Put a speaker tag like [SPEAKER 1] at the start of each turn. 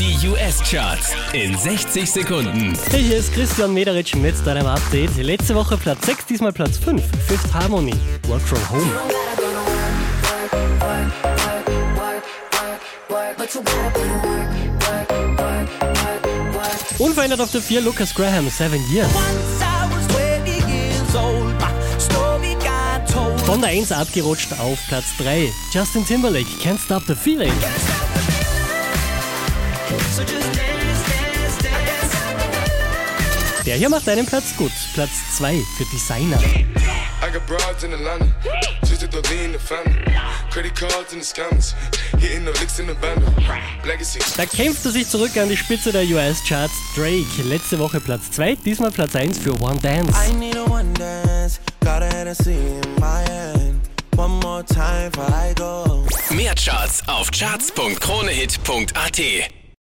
[SPEAKER 1] Die US-Charts in 60 Sekunden.
[SPEAKER 2] Hey, hier ist Christian Mederitsch mit deinem Update. Letzte Woche Platz 6, diesmal Platz 5. Fifth Harmony, Work From Home. Unverändert auf der 4 Lucas Graham, 7 Years. Von der 1 abgerutscht auf Platz 3. Justin Timberlake, Can't Stop the Feeling. Der hier macht einen Platz gut. Platz 2 für Designer. Da kämpft er sich zurück an die Spitze der US-Charts. Drake, letzte Woche Platz 2, diesmal Platz 1 für One Dance.
[SPEAKER 3] I need a one dance, got a Hennessy in my hand. One more time before I go.
[SPEAKER 1] Mehr Charts auf charts.kronehit.at.